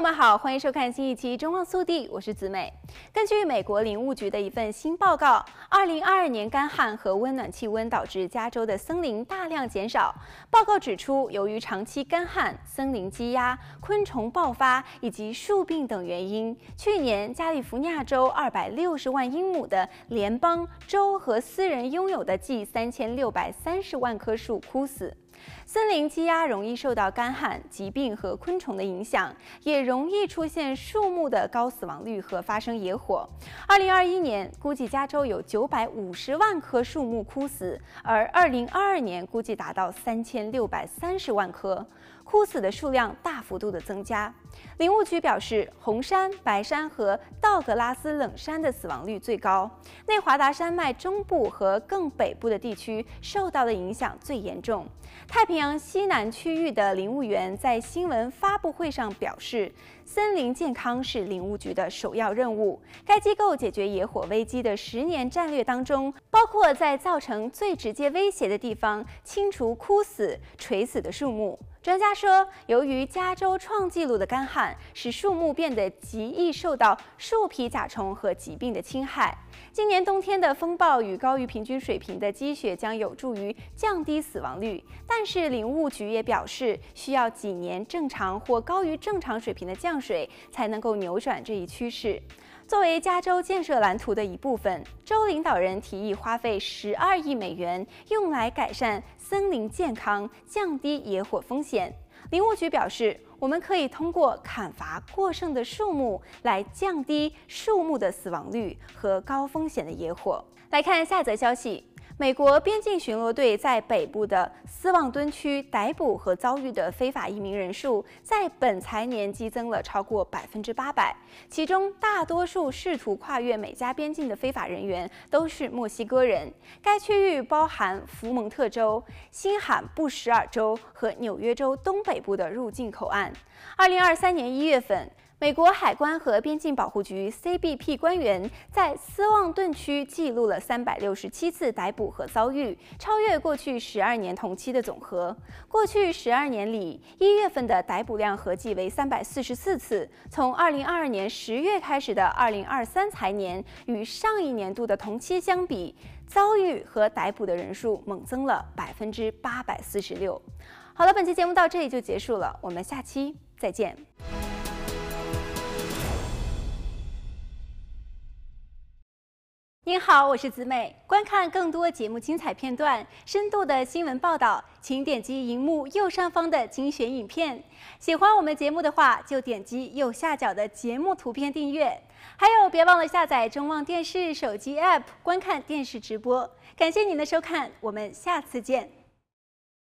朋友们好，欢迎收看新一期《中望速递》，我是子美。根据美国林务局的一份新报告，二零二二年干旱和温暖气温导致加州的森林大量减少。报告指出，由于长期干旱、森林积压、昆虫爆发以及树病等原因，去年加利福尼亚州二百六十万英亩的联邦、州和私人拥有的近三千六百三十万棵树枯死。森林积压容易受到干旱、疾病和昆虫的影响，也容易出现树木的高死亡率和发生野火。二零二一年估计加州有九百五十万棵树木枯死，而二零二二年估计达到三千六百三十万棵。枯死的数量大幅度的增加。林务局表示，红杉、白杉和道格拉斯冷杉的死亡率最高，内华达山脉中部和更北部的地区受到的影响最严重。太平洋西南区域的林务员在新闻发布会上表示，森林健康是林务局的首要任务。该机构解决野火危机的十年战略当中，包括在造成最直接威胁的地方清除枯死、垂死的树木。专家说，由于加州创纪录的干旱，使树木变得极易受到树皮甲虫和疾病的侵害。今年冬天的风暴与高于平均水平的积雪将有助于降低死亡率，但是林务局也表示，需要几年正常或高于正常水平的降水，才能够扭转这一趋势。作为加州建设蓝图的一部分，州领导人提议花费十二亿美元，用来改善森林健康、降低野火风险。林务局表示，我们可以通过砍伐过剩的树木来降低树木的死亡率和高风险的野火。来看下则消息。美国边境巡逻队在北部的斯旺敦区逮捕和遭遇的非法移民人数，在本财年激增了超过百分之八百。其中，大多数试图跨越美加边境的非法人员都是墨西哥人。该区域包含福蒙特州、新罕布什尔州和纽约州东北部的入境口岸。二零二三年一月份，美国海关和边境保护局 （CBP） 官员在斯旺顿区记录了三百六十七次逮捕和遭遇，超越过去十二年同期的总和。过去十二年里，一月份的逮捕量合计为三百四十四次。从二零二二年十月开始的二零二三财年，与上一年度的同期相比，遭遇和逮捕的人数猛增了百分之八百四十六。好了，本期节目到这里就结束了，我们下期再见。您好，我是子美。观看更多节目精彩片段、深度的新闻报道，请点击荧幕右上方的精选影片。喜欢我们节目的话，就点击右下角的节目图片订阅。还有，别忘了下载中望电视手机 APP 观看电视直播。感谢您的收看，我们下次见。